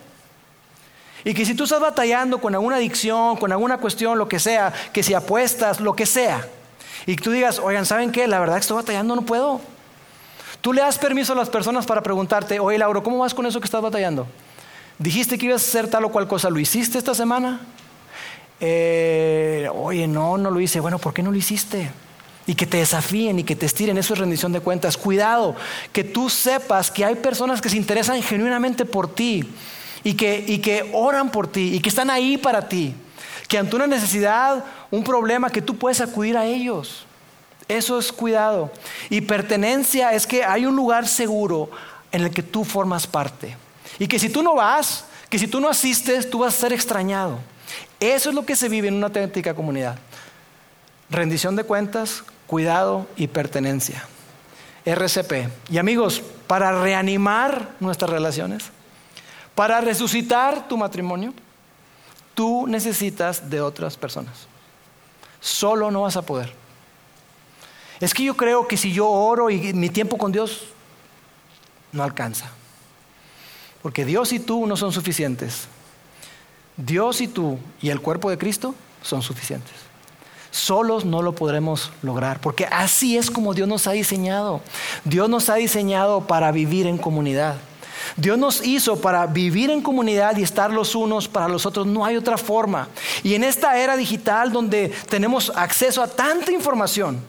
Y que si tú estás batallando con alguna adicción, con alguna cuestión, lo que sea, que si apuestas, lo que sea, y tú digas, oigan, ¿saben qué? La verdad que estoy batallando, no puedo. Tú le das permiso a las personas para preguntarte, oye Lauro, ¿cómo vas con eso que estás batallando? Dijiste que ibas a hacer tal o cual cosa, ¿lo hiciste esta semana? Eh, oye, no, no lo hice. Bueno, ¿por qué no lo hiciste? Y que te desafíen y que te estiren, eso es rendición de cuentas. Cuidado, que tú sepas que hay personas que se interesan genuinamente por ti y que, y que oran por ti y que están ahí para ti. Que ante una necesidad, un problema, que tú puedes acudir a ellos. Eso es cuidado. Y pertenencia es que hay un lugar seguro en el que tú formas parte. Y que si tú no vas, que si tú no asistes, tú vas a ser extrañado. Eso es lo que se vive en una auténtica comunidad. Rendición de cuentas, cuidado y pertenencia. RCP. Y amigos, para reanimar nuestras relaciones, para resucitar tu matrimonio, tú necesitas de otras personas. Solo no vas a poder. Es que yo creo que si yo oro y mi tiempo con Dios no alcanza. Porque Dios y tú no son suficientes. Dios y tú y el cuerpo de Cristo son suficientes. Solos no lo podremos lograr, porque así es como Dios nos ha diseñado. Dios nos ha diseñado para vivir en comunidad. Dios nos hizo para vivir en comunidad y estar los unos para los otros. No hay otra forma. Y en esta era digital donde tenemos acceso a tanta información,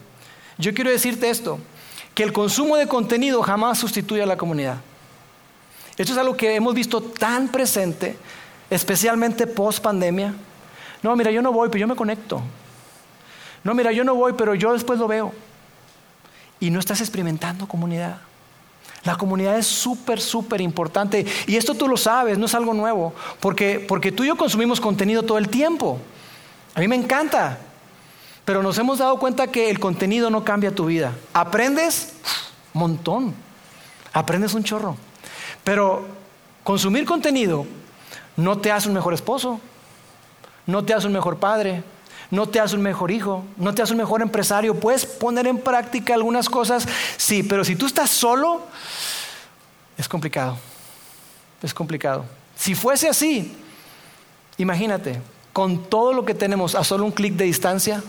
yo quiero decirte esto, que el consumo de contenido jamás sustituye a la comunidad. Esto es algo que hemos visto tan presente, especialmente post pandemia. No, mira, yo no voy, pero yo me conecto. No, mira, yo no voy, pero yo después lo veo. Y no estás experimentando comunidad. La comunidad es súper, súper importante. Y esto tú lo sabes, no es algo nuevo. Porque, porque tú y yo consumimos contenido todo el tiempo. A mí me encanta. Pero nos hemos dado cuenta que el contenido no cambia tu vida. Aprendes, montón. Aprendes un chorro. Pero consumir contenido no te hace un mejor esposo, no te hace un mejor padre, no te hace un mejor hijo, no te hace un mejor empresario. Puedes poner en práctica algunas cosas, sí, pero si tú estás solo, es complicado. Es complicado. Si fuese así, imagínate, con todo lo que tenemos a solo un clic de distancia,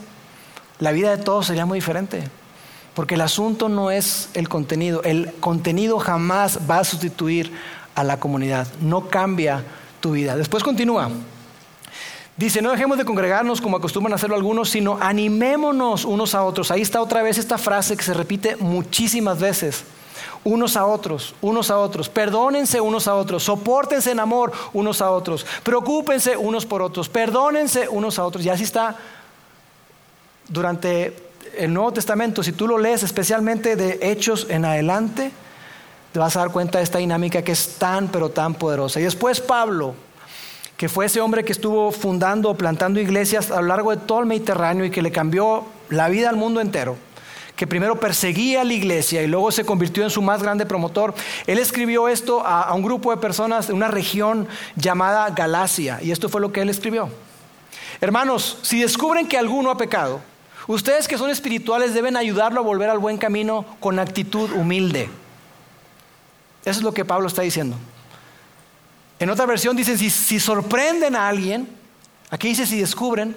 la vida de todos sería muy diferente. Porque el asunto no es el contenido. El contenido jamás va a sustituir a la comunidad. No cambia tu vida. Después continúa. Dice, no dejemos de congregarnos como acostumbran hacerlo algunos, sino animémonos unos a otros. Ahí está otra vez esta frase que se repite muchísimas veces. Unos a otros, unos a otros. Perdónense unos a otros. Sopórtense en amor unos a otros. Preocúpense unos por otros. Perdónense unos a otros. Y así está durante el Nuevo Testamento. Si tú lo lees especialmente de Hechos en adelante, te vas a dar cuenta de esta dinámica que es tan, pero tan poderosa. Y después Pablo que fue ese hombre que estuvo fundando, plantando iglesias a lo largo de todo el Mediterráneo y que le cambió la vida al mundo entero, que primero perseguía la iglesia y luego se convirtió en su más grande promotor. Él escribió esto a, a un grupo de personas de una región llamada Galacia y esto fue lo que él escribió. Hermanos, si descubren que alguno ha pecado, ustedes que son espirituales deben ayudarlo a volver al buen camino con actitud humilde. Eso es lo que Pablo está diciendo. En otra versión dicen, si, sorprenden a alguien, aquí dice si descubren,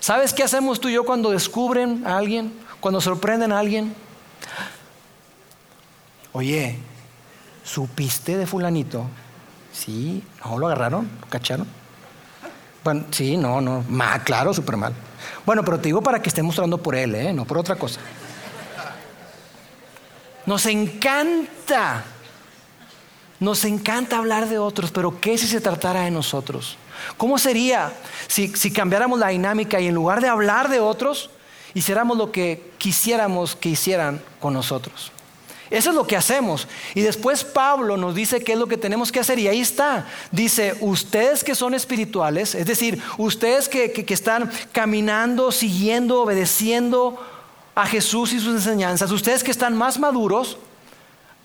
¿sabes qué hacemos tú y yo cuando descubren a alguien? Cuando sorprenden a alguien. Oye, ¿supiste de fulanito? Sí, no, lo agarraron, lo cacharon. Bueno, sí, no, no, mal, claro, súper mal. Bueno, pero te digo para que estemos mostrando por él, ¿eh? no por otra cosa. Nos encanta nos encanta hablar de otros, pero ¿qué si se tratara de nosotros? ¿Cómo sería si, cambiáramos la dinámica y en lugar de hablar de otros, hiciéramos lo que quisiéramos que hicieran con nosotros? Eso es lo que hacemos. Y después Pablo nos dice qué es lo que tenemos que hacer. Y ahí está. Dice, ustedes que son espirituales, es decir, ustedes que, que están caminando, siguiendo, obedeciendo a Jesús y sus enseñanzas, ustedes que están más maduros,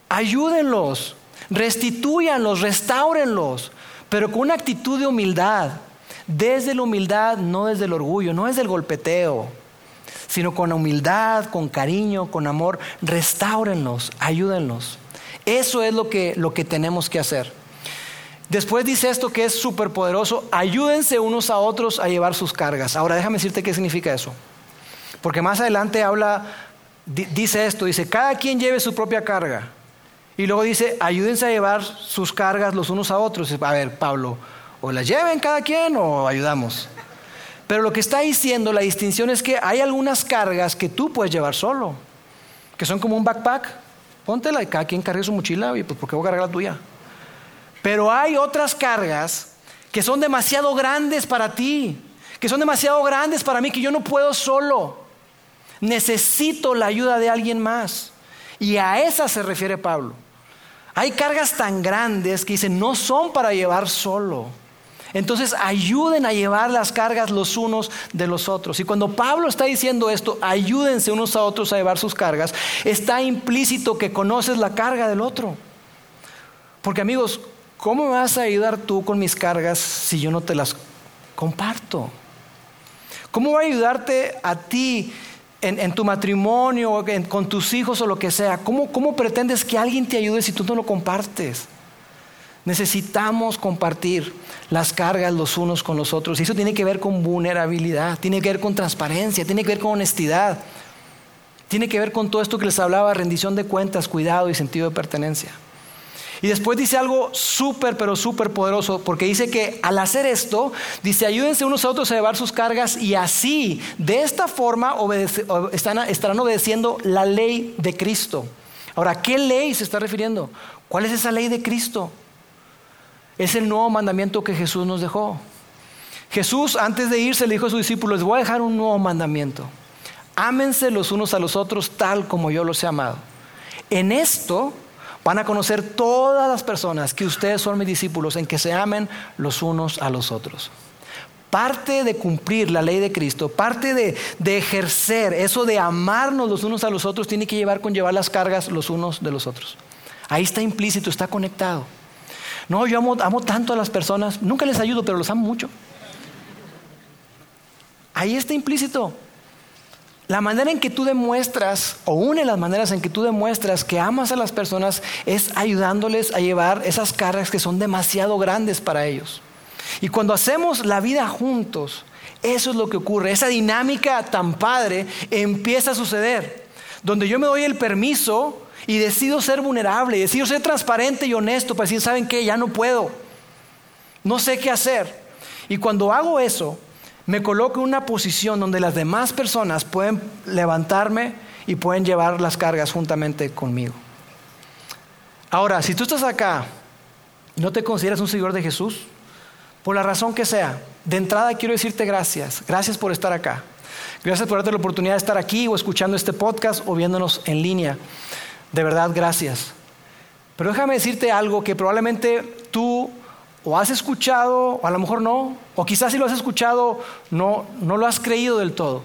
ayúdenlos Restitúyanlos, restáurenlos, pero con una actitud de humildad. Desde la humildad, no desde el orgullo, no desde el golpeteo, sino con humildad, con cariño, con amor. Restáurenlos, ayúdenlos. Eso es lo que, lo que tenemos que hacer. Después dice esto que es súper poderoso, ayúdense unos a otros a llevar sus cargas. Ahora déjame decirte qué significa eso. Porque más adelante habla dice esto, dice, cada quien lleve su propia carga. Y luego dice, ayúdense a llevar sus cargas los unos a otros. A ver, Pablo, o las lleven cada quien o ayudamos. Pero lo que está diciendo, la distinción es que hay algunas cargas que tú puedes llevar solo, que son como un backpack. Póntela y cada quien cargue su mochila y pues ¿por qué voy a cargar la tuya? Pero hay otras cargas que son demasiado grandes para ti, que son demasiado grandes para mí, que yo no puedo solo. Necesito la ayuda de alguien más. Y a esa se refiere Pablo. Hay cargas tan grandes que dicen no son para llevar solo. Entonces ayuden a llevar las cargas los unos de los otros. Y cuando Pablo está diciendo esto, ayúdense unos a otros a llevar sus cargas, está implícito que conoces la carga del otro. Porque amigos, ¿cómo vas a ayudar tú con mis cargas si yo no te las comparto? ¿Cómo va a ayudarte a ti en, tu matrimonio, con tus hijos o lo que sea? ¿Cómo, ¿Cómo pretendes que alguien te ayude si tú no lo compartes? Necesitamos compartir las cargas los unos con los otros. Y eso tiene que ver con vulnerabilidad, tiene que ver con transparencia, tiene que ver con honestidad, tiene que ver con todo esto que les hablaba, rendición de cuentas, cuidado y sentido de pertenencia. Y después dice algo súper, pero súper poderoso, porque dice que al hacer esto, dice, ayúdense unos a otros a llevar sus cargas y así, de esta forma, estarán obedeciendo la ley de Cristo. Ahora, ¿qué ley se está refiriendo? ¿Cuál es esa ley de Cristo? Es el nuevo mandamiento que Jesús nos dejó. Jesús antes de irse le dijo a sus discípulos, voy a dejar un nuevo mandamiento. Ámense los unos a los otros tal como yo los he amado. En esto van a conocer todas las personas que ustedes son mis discípulos, en que se amen los unos a los otros. Parte de cumplir la ley de Cristo, parte de, de, ejercer eso de amarnos los unos a los otros, tiene que llevar con llevar las cargas los unos de los otros. Ahí está implícito, está conectado. No, yo amo, amo tanto a las personas, nunca les ayudo, pero los amo mucho. Ahí está implícito. La manera en que tú demuestras, o una de las maneras en que tú demuestras que amas a las personas es ayudándoles a llevar esas cargas que son demasiado grandes para ellos. Y cuando hacemos la vida juntos, eso es lo que ocurre. Esa dinámica tan padre empieza a suceder. Donde yo me doy el permiso y decido ser vulnerable, y decido ser transparente y honesto para decir, ¿saben qué? Ya no puedo. No sé qué hacer. Y cuando hago eso, me coloco en una posición donde las demás personas pueden levantarme y pueden llevar las cargas juntamente conmigo. Ahora, si tú estás acá, no te consideras un seguidor de Jesús, por la razón que sea, de entrada quiero decirte gracias. Gracias por estar acá. Gracias por darte la oportunidad de estar aquí o escuchando este podcast o viéndonos en línea. De verdad, gracias. Pero déjame decirte algo que probablemente tú o has escuchado, o a lo mejor no, o quizás si lo has escuchado, no, no lo has creído del todo.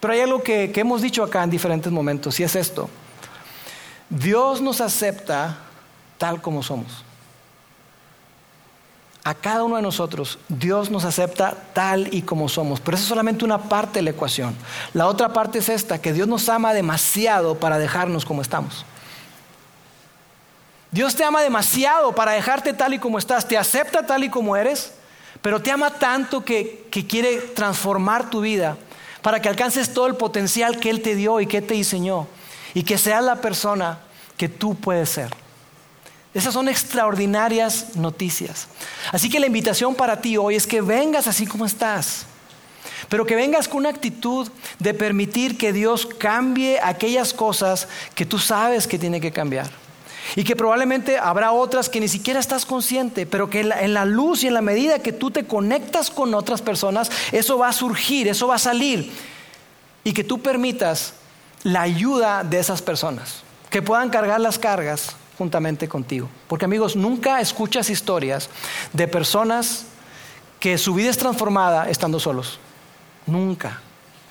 Pero hay algo que, que hemos dicho acá en diferentes momentos, y es esto. Dios nos acepta tal como somos. A cada uno de nosotros, Dios nos acepta tal y como somos. Pero eso es solamente una parte de la ecuación. La otra parte es esta, que Dios nos ama demasiado para dejarnos como estamos. Dios te ama demasiado para dejarte tal y como estás, te acepta tal y como eres, pero te ama tanto que, quiere transformar tu vida para que alcances todo el potencial que Él te dio y que te diseñó y que seas la persona que tú puedes ser. Esas son extraordinarias noticias. Así que la invitación para ti hoy es que vengas así como estás, pero que vengas con una actitud de permitir que Dios cambie aquellas cosas que tú sabes que tiene que cambiar. Y que probablemente habrá otras que ni siquiera estás consciente, pero que en la, luz y en la medida que tú te conectas con otras personas, eso va a surgir, eso va a salir. Y que tú permitas la ayuda de esas personas, que puedan cargar las cargas juntamente contigo. Porque amigos, nunca escuchas historias de personas que su vida es transformada estando solos. Nunca,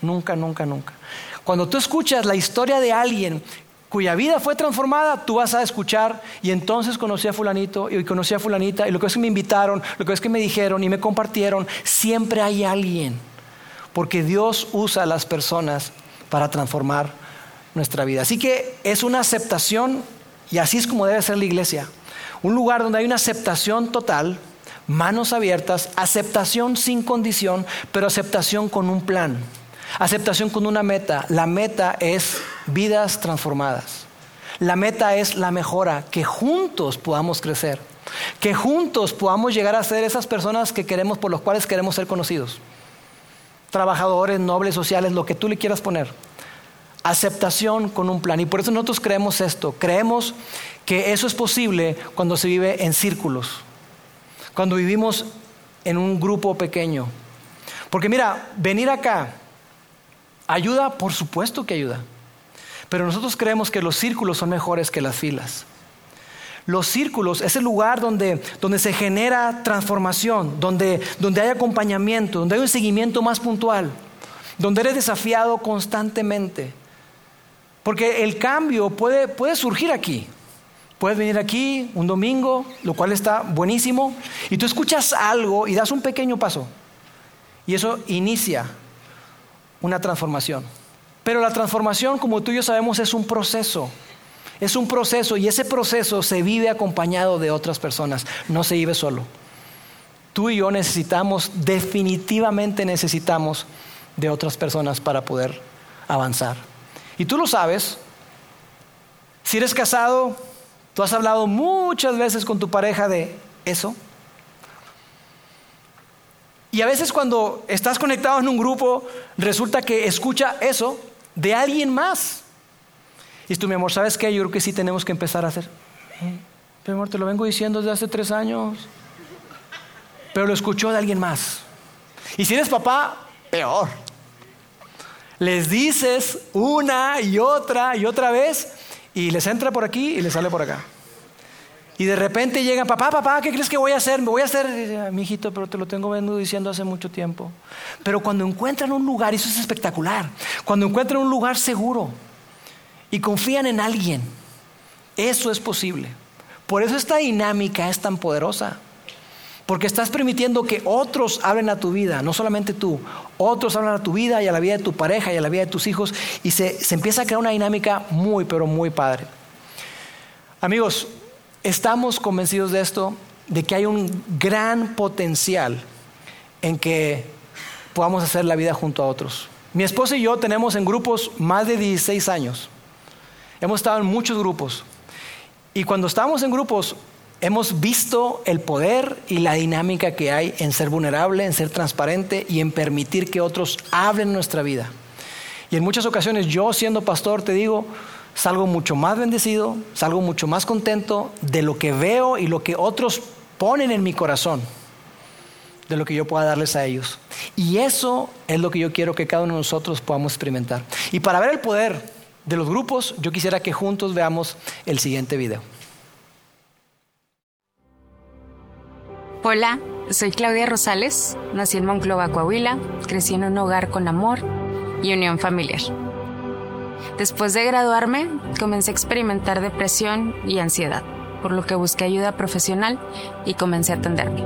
nunca, nunca, nunca. Cuando tú escuchas la historia de alguien cuya vida fue transformada, tú vas a escuchar y entonces conocí a fulanito y conocí a fulanita y lo que es que me invitaron, lo que es que me dijeron y me compartieron, siempre hay alguien, porque Dios usa a las personas para transformar nuestra vida. Así que es una aceptación y así es como debe ser la iglesia. Un lugar donde hay una aceptación total, manos abiertas, aceptación sin condición, pero aceptación con un plan, aceptación con una meta. La meta es vidas transformadas. La meta es la mejora, que juntos podamos crecer, que juntos podamos llegar a ser esas personas que queremos, por los cuales queremos ser conocidos. Trabajadores, nobles, sociales, lo que tú le quieras poner. Aceptación con un plan. Y por eso nosotros creemos esto. Creemos que eso es posible cuando se vive en círculos, cuando vivimos en un grupo pequeño. Porque mira, venir acá ayuda, por supuesto que ayuda. Pero nosotros creemos que los círculos son mejores que las filas. Los círculos es el lugar donde, donde se genera transformación, donde, donde hay acompañamiento, donde hay un seguimiento más puntual, donde eres desafiado constantemente. Porque el cambio puede, puede surgir aquí. Puedes venir aquí un domingo, lo cual está buenísimo, y tú escuchas algo y das un pequeño paso. Y eso inicia una transformación. Pero la transformación, como tú y yo sabemos, es un proceso. Es un proceso y ese proceso se vive acompañado de otras personas, no se vive solo. Tú y yo necesitamos, definitivamente necesitamos de otras personas para poder avanzar. Y tú lo sabes, si eres casado, tú has hablado muchas veces con tu pareja de eso. Y a veces cuando estás conectado en un grupo, resulta que escucha eso de alguien más. Y tú, mi amor, ¿sabes qué? Yo creo que sí tenemos que empezar a hacer. Eh, pero, amor, te lo vengo diciendo desde hace tres años. Pero lo escuchó de alguien más. Y si eres papá, peor. Les dices una y otra y otra vez y les entra por aquí y les sale por acá. Y de repente llegan, papá, papá, ¿qué crees que voy a hacer? Me voy a hacer, mi hijito, pero te lo tengo venido diciendo hace mucho tiempo. Pero cuando encuentran un lugar, eso es espectacular, cuando encuentran un lugar seguro y confían en alguien, eso es posible. Por eso esta dinámica es tan poderosa. Porque estás permitiendo que otros hablen a tu vida, no solamente tú, otros hablan a tu vida y a la vida de tu pareja y a la vida de tus hijos y se, se empieza a crear una dinámica muy, pero muy padre. Amigos, Estamos convencidos de esto, de que hay un gran potencial en que podamos hacer la vida junto a otros. Mi esposa y yo tenemos en grupos más de 16 años. Hemos estado en muchos grupos. Y cuando estamos en grupos, hemos visto el poder y la dinámica que hay en ser vulnerable, en ser transparente y en permitir que otros hablen nuestra vida. Y en muchas ocasiones yo siendo pastor te digo, salgo mucho más bendecido, salgo mucho más contento de lo que veo y lo que otros ponen en mi corazón, de lo que yo pueda darles a ellos. Y eso es lo que yo quiero que cada uno de nosotros podamos experimentar. Y para ver el poder de los grupos, yo quisiera que juntos veamos el siguiente video. Hola, soy Claudia Rosales, nací en Monclova, Coahuila, crecí en un hogar con amor y unión familiar. Después de graduarme, comencé a experimentar depresión y ansiedad, por lo que busqué ayuda profesional y comencé a atenderme.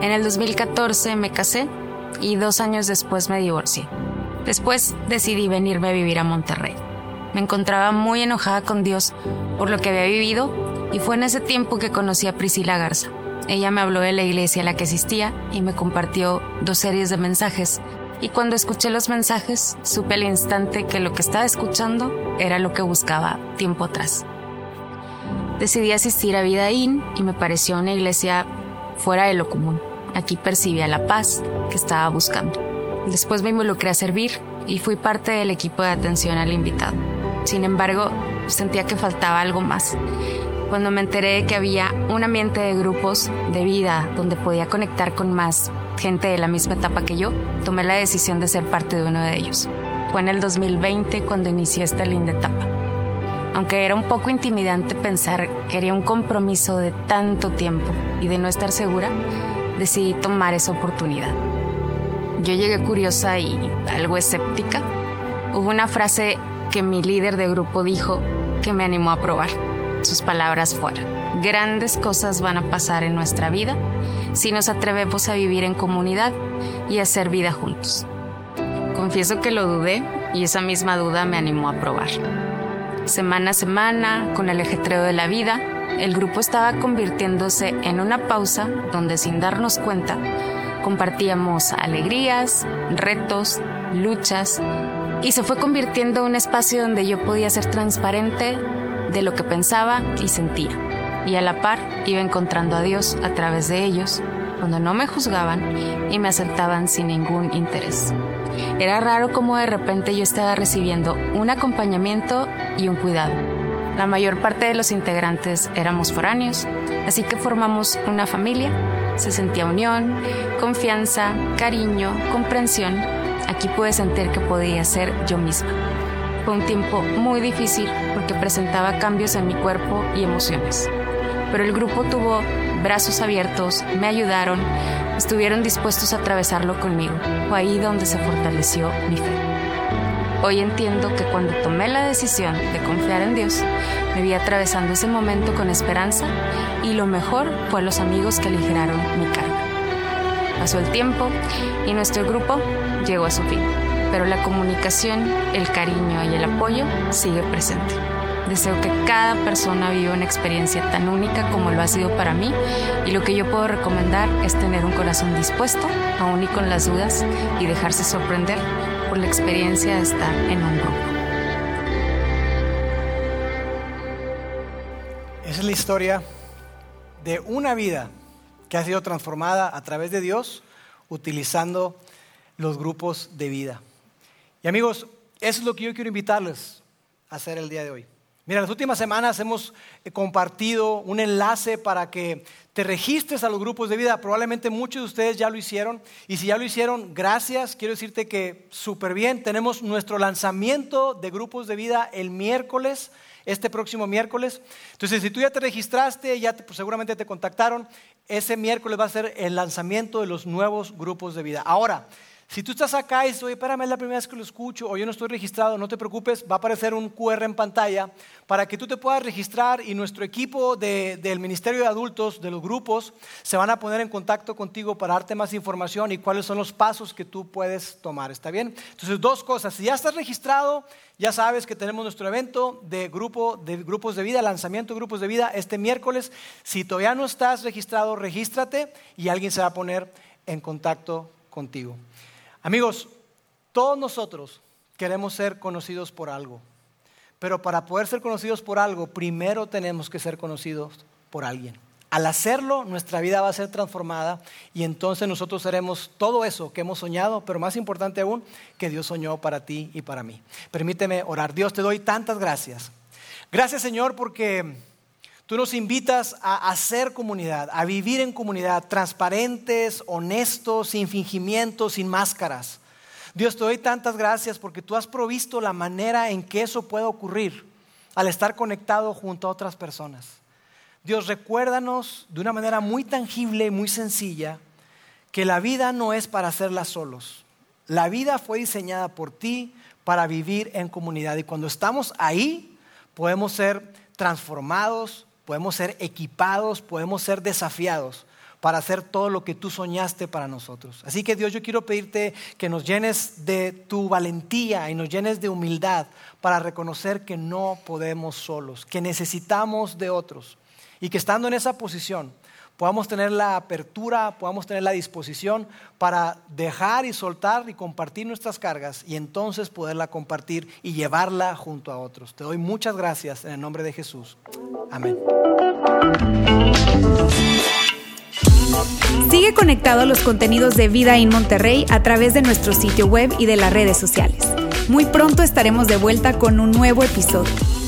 En el 2014 me casé y dos años después me divorcié. Después decidí venirme a vivir a Monterrey. Me encontraba muy enojada con Dios por lo que había vivido y fue en ese tiempo que conocí a Priscila Garza. Ella me habló de la iglesia a la que asistía y me compartió dos series de mensajes y cuando escuché los mensajes supe al instante que lo que estaba escuchando era lo que buscaba tiempo atrás. Decidí asistir a Vida In y me pareció una iglesia fuera de lo común. Aquí percibía la paz que estaba buscando. Después me involucré a servir y fui parte del equipo de atención al invitado. Sin embargo, sentía que faltaba algo más. Cuando me enteré de que había un ambiente de grupos de vida donde podía conectar con más gente de la misma etapa que yo, tomé la decisión de ser parte de uno de ellos. Fue en el 2020 cuando inicié esta linda etapa. Aunque era un poco intimidante pensar que haría un compromiso de tanto tiempo y de no estar segura, decidí tomar esa oportunidad. Yo llegué curiosa y algo escéptica. Hubo una frase que mi líder de grupo dijo que me animó a probar. Sus palabras fueron, grandes cosas van a pasar en nuestra vida si nos atrevemos a vivir en comunidad y a hacer vida juntos. Confieso que lo dudé y esa misma duda me animó a probar. Semana a semana, con el ajetreo de la vida, el grupo estaba convirtiéndose en una pausa donde sin darnos cuenta compartíamos alegrías, retos, luchas, Y se fue convirtiendo en un espacio donde yo podía ser transparente de lo que pensaba y sentía. Y a la par iba encontrando a Dios a través de ellos, cuando no me juzgaban y me aceptaban sin ningún interés. Era raro como de repente yo estaba recibiendo un acompañamiento y un cuidado. La mayor parte de los integrantes éramos foráneos, así que formamos una familia. Se sentía unión, confianza, cariño, comprensión. Aquí pude sentir que podía ser yo misma. Fue un tiempo muy difícil porque presentaba cambios en mi cuerpo y emociones. Pero el grupo tuvo brazos abiertos, me ayudaron, estuvieron dispuestos a atravesarlo conmigo. Fue ahí donde se fortaleció mi fe. Hoy entiendo que cuando tomé la decisión de confiar en Dios, me vi atravesando ese momento con esperanza y lo mejor fue los amigos que aligeraron mi carga. Pasó el tiempo y nuestro grupo llegó a su fin, pero la comunicación, el cariño y el apoyo sigue presente. Deseo que cada persona viva una experiencia tan única como lo ha sido para mí y lo que yo puedo recomendar es tener un corazón dispuesto, aún y con las dudas, y dejarse sorprender por la experiencia de estar en un grupo. Es la historia de una vida que ha sido transformada a través de Dios utilizando los grupos de vida. Y amigos, eso es lo que yo quiero invitarles a hacer el día de hoy. Mira, las últimas semanas hemos eh, compartido un enlace para que te registres a los grupos de vida. Probablemente muchos de ustedes ya lo hicieron. Y si ya lo hicieron, gracias. Quiero decirte que súper bien. Tenemos nuestro lanzamiento de grupos de vida el miércoles, este próximo miércoles. Entonces, si tú ya te registraste, ya pues, seguramente te contactaron, ese miércoles va a ser el lanzamiento de los nuevos grupos de vida. Ahora, si tú estás acá y dices, oye, espérame, es la primera vez que lo escucho, o yo no estoy registrado, no te preocupes, va a aparecer un QR en pantalla para que tú te puedas registrar y nuestro equipo del Ministerio de Adultos, de los grupos, se van a poner en contacto contigo para darte más información y cuáles son los pasos que tú puedes tomar. ¿Está bien? Entonces, dos cosas. Si ya estás registrado, ya sabes que tenemos nuestro evento de, grupo, de grupos de vida, lanzamiento de grupos de vida, este miércoles. Si todavía no estás registrado, regístrate y alguien se va a poner en contacto contigo. Amigos, todos nosotros queremos ser conocidos por algo, pero para poder ser conocidos por algo, primero tenemos que ser conocidos por alguien. Al hacerlo, nuestra vida va a ser transformada y entonces nosotros seremos todo eso que hemos soñado, pero más importante aún, que Dios soñó para ti y para mí. Permíteme orar. Dios, te doy tantas gracias. Gracias Señor porque tú nos invitas a hacer comunidad, a vivir en comunidad, transparentes, honestos, sin fingimientos, sin máscaras. Dios, te doy tantas gracias porque tú has provisto la manera en que eso puede ocurrir al estar conectado junto a otras personas. Dios, recuérdanos de una manera muy tangible muy sencilla que la vida no es para hacerla solos. La vida fue diseñada por ti para vivir en comunidad y cuando estamos ahí podemos ser transformados, podemos ser equipados, podemos ser desafiados para hacer todo lo que tú soñaste para nosotros. Así que Dios, yo quiero pedirte que nos llenes de tu valentía y nos llenes de humildad para reconocer que no podemos solos, que necesitamos de otros y que estando en esa posición podamos tener la apertura, podamos tener la disposición para dejar y soltar y compartir nuestras cargas y entonces poderla compartir y llevarla junto a otros. Te doy muchas gracias en el nombre de Jesús. Amén. Sigue conectado a los contenidos de Vida en Monterrey a través de nuestro sitio web y de las redes sociales. Muy pronto estaremos de vuelta con un nuevo episodio.